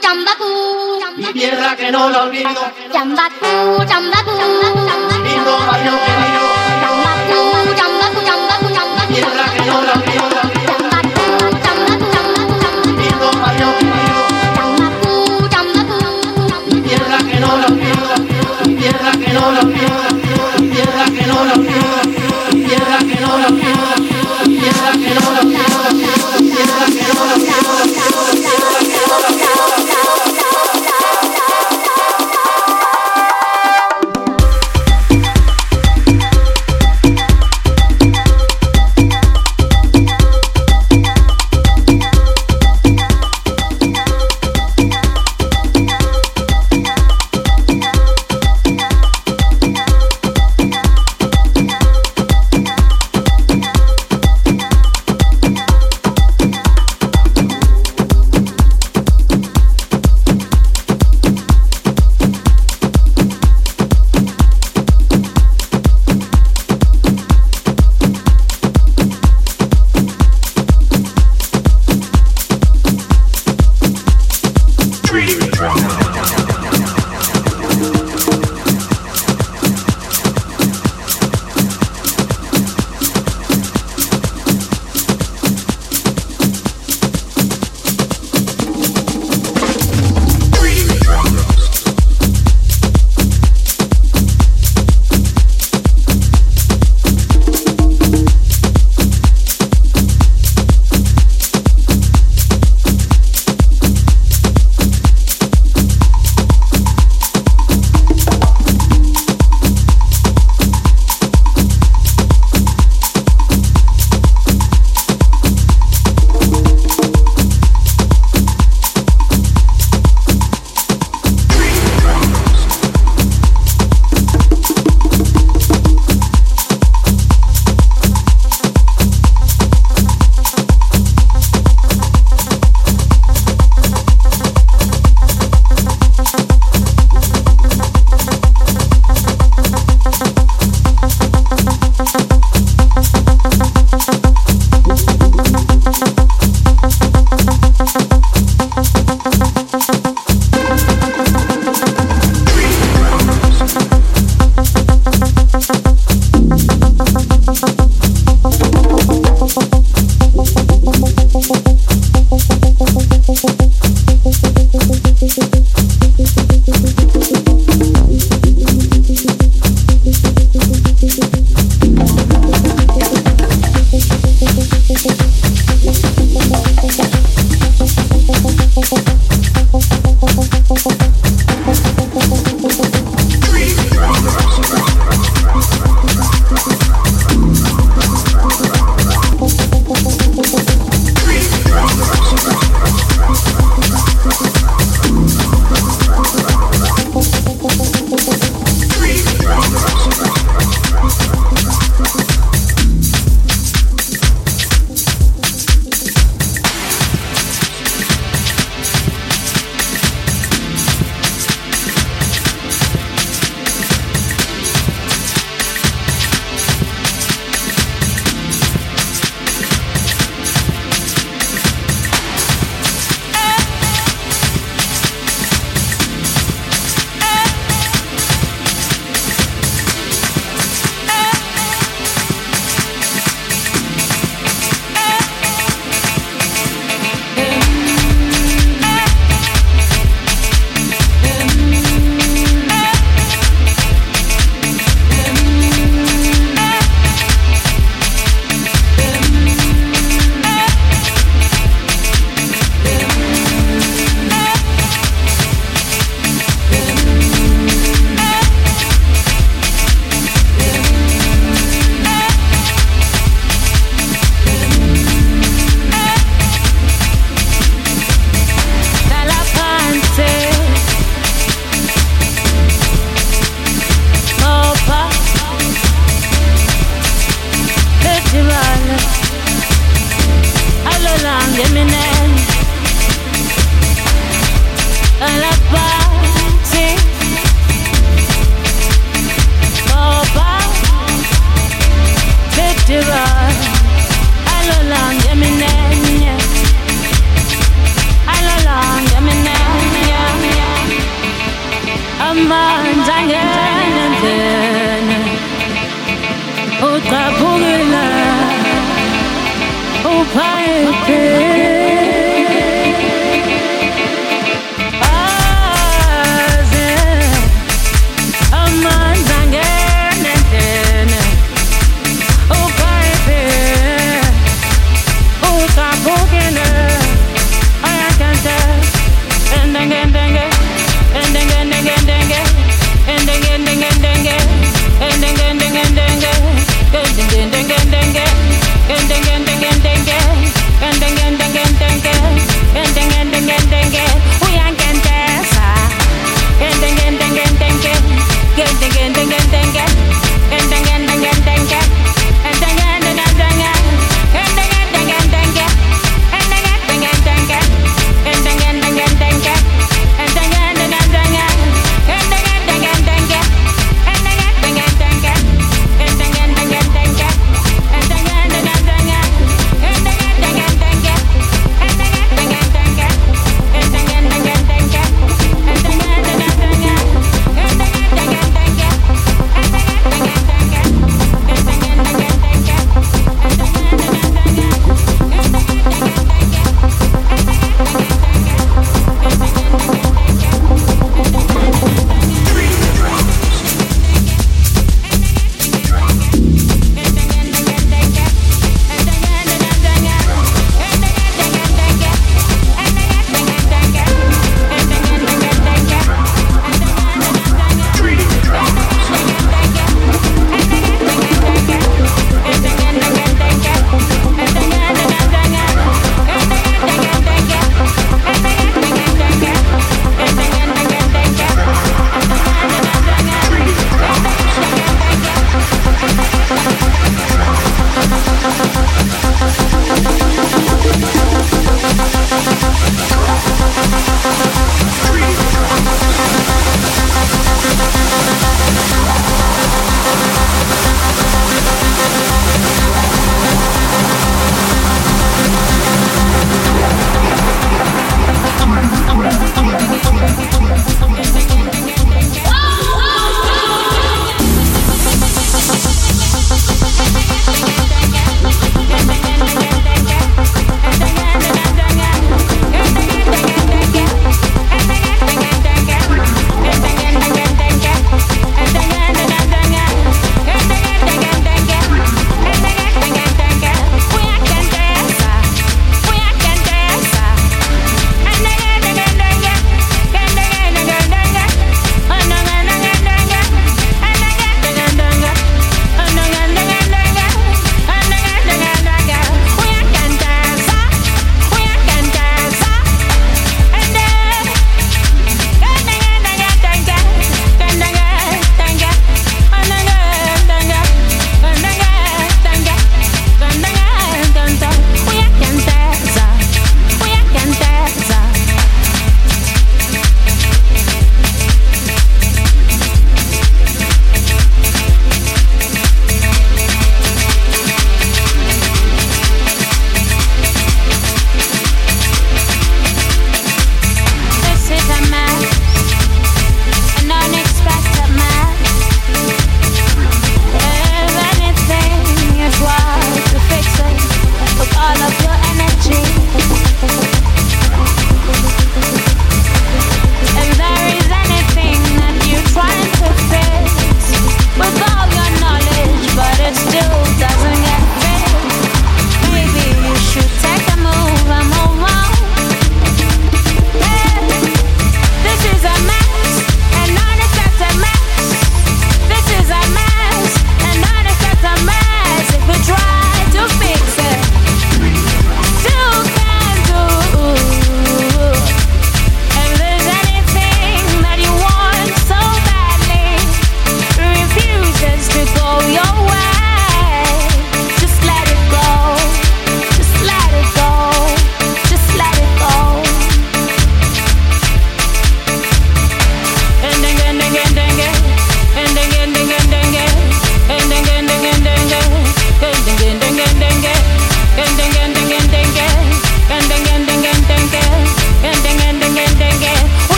chambacú, mi tierra que no la olvido. Chambacú, lindo bailo que no la olvido. Tierra que no la pierda, tierra que no la pierda, tierra que no la pierda.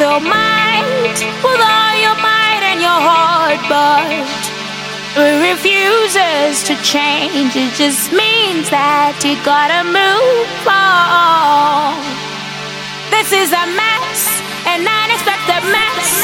Your mind, with all your might and your heart, but it refuses to change. It just means that you gotta move on. This is a mess, an unexpected mess.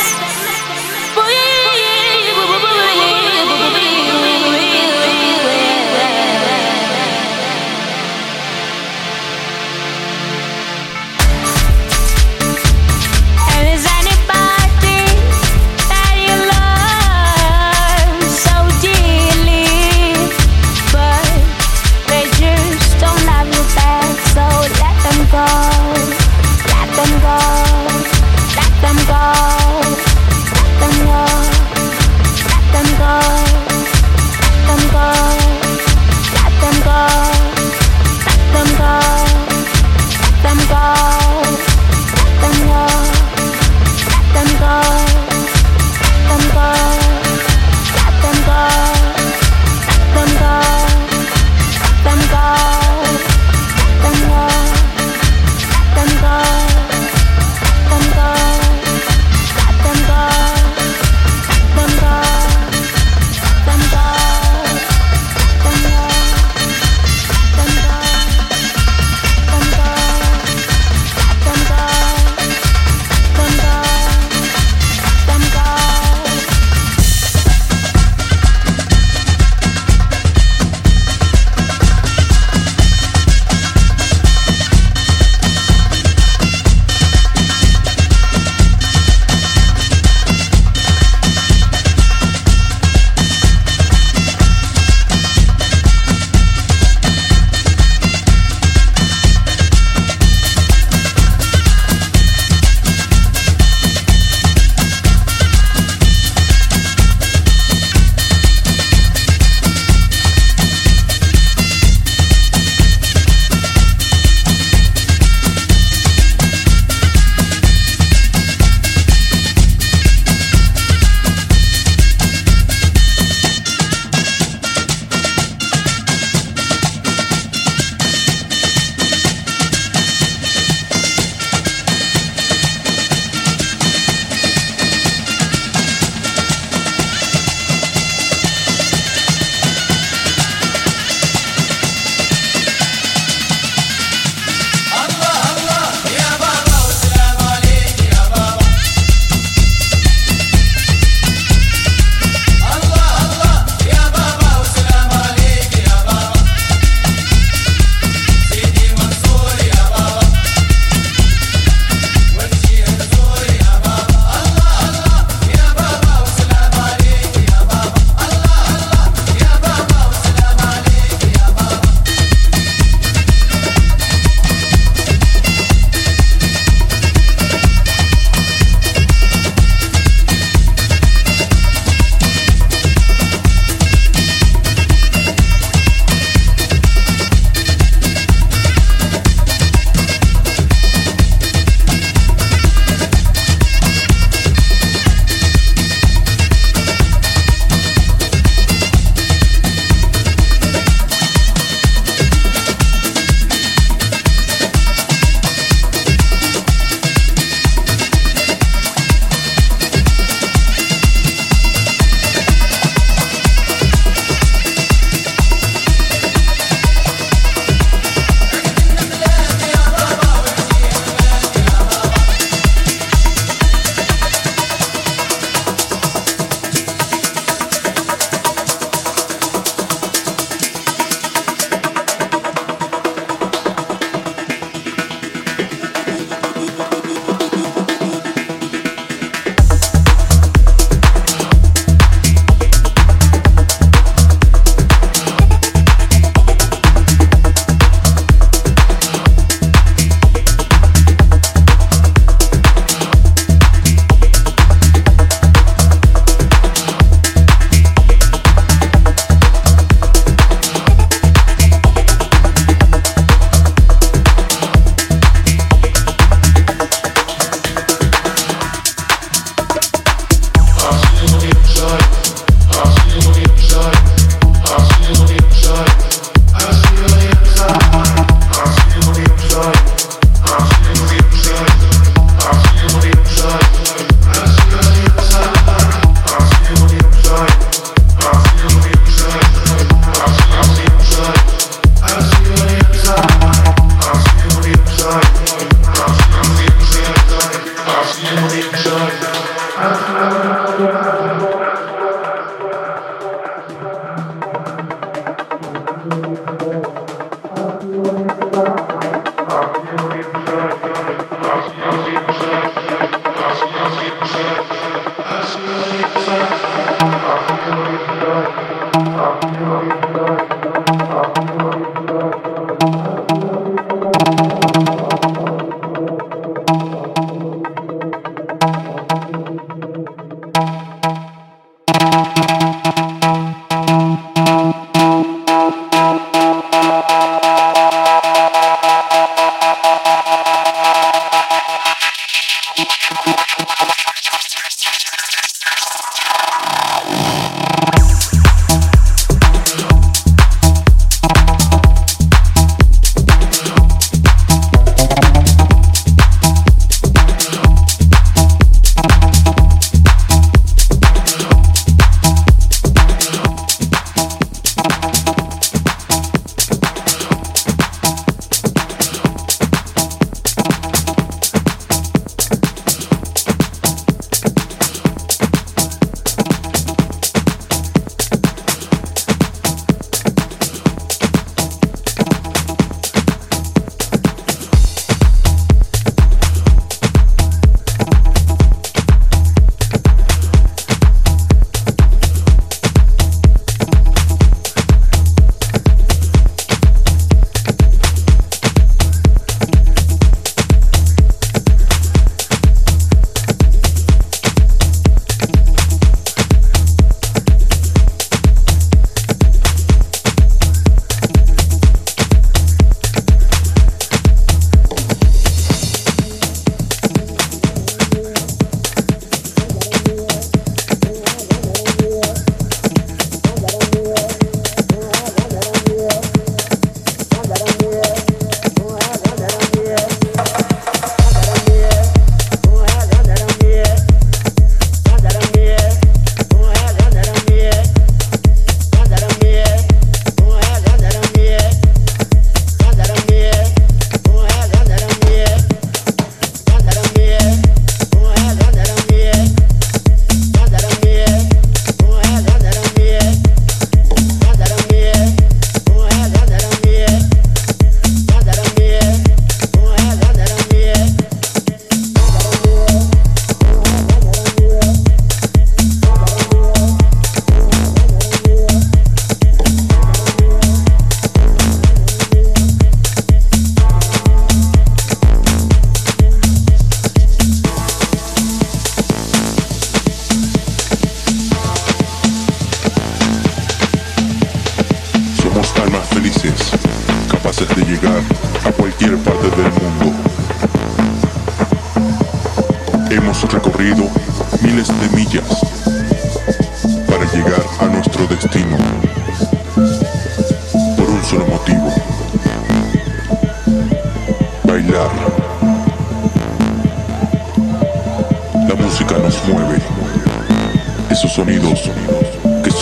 let them go. Joy Joy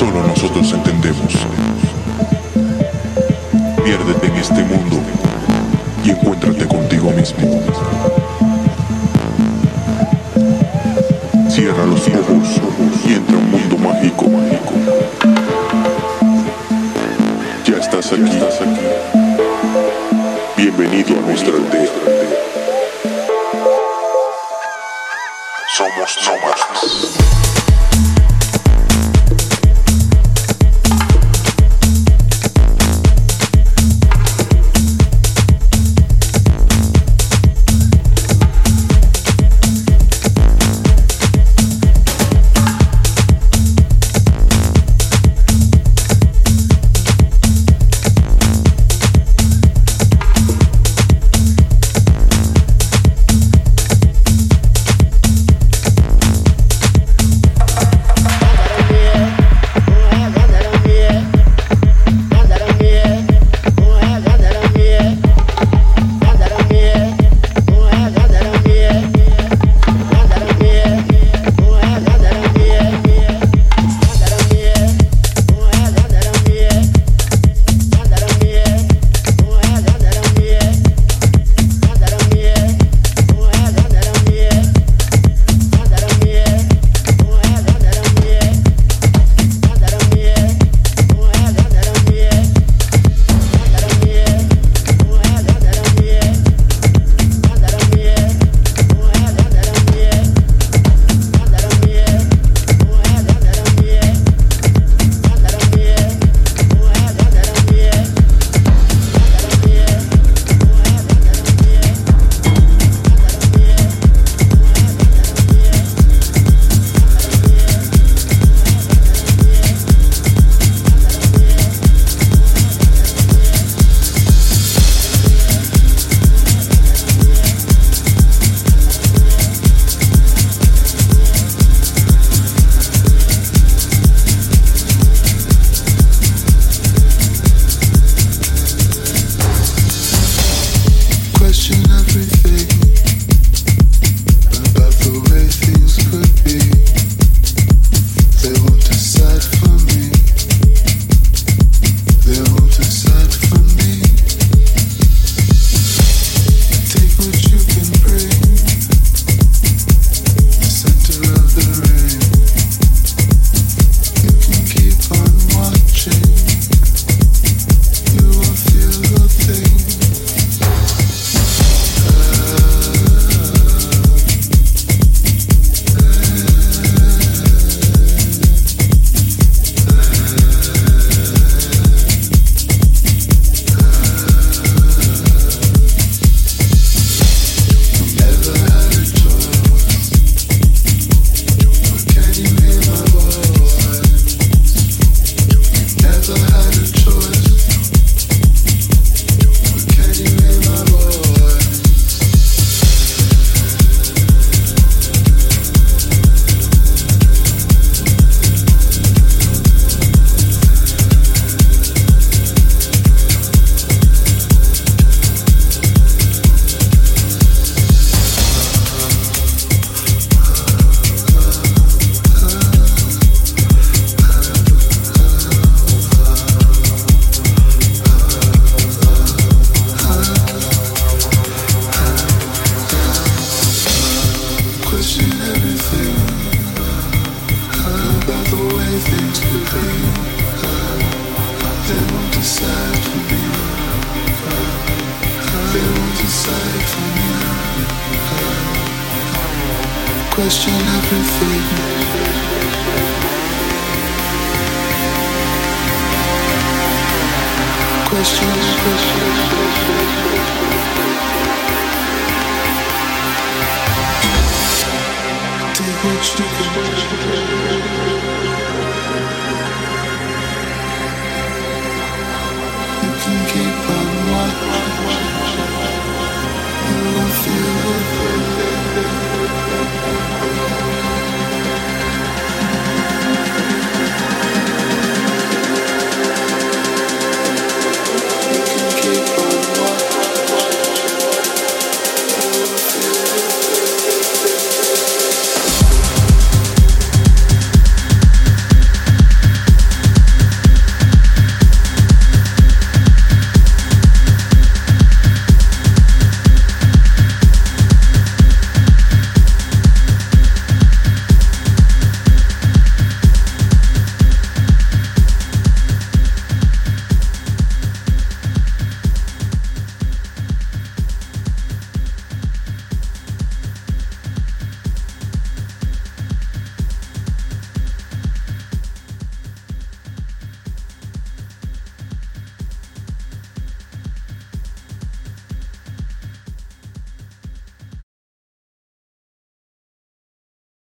solo nosotros entendemos. Piérdete en este mundo y encuentra question everything. Question, question. Take what you can. You can keep on walking. You won't feel it.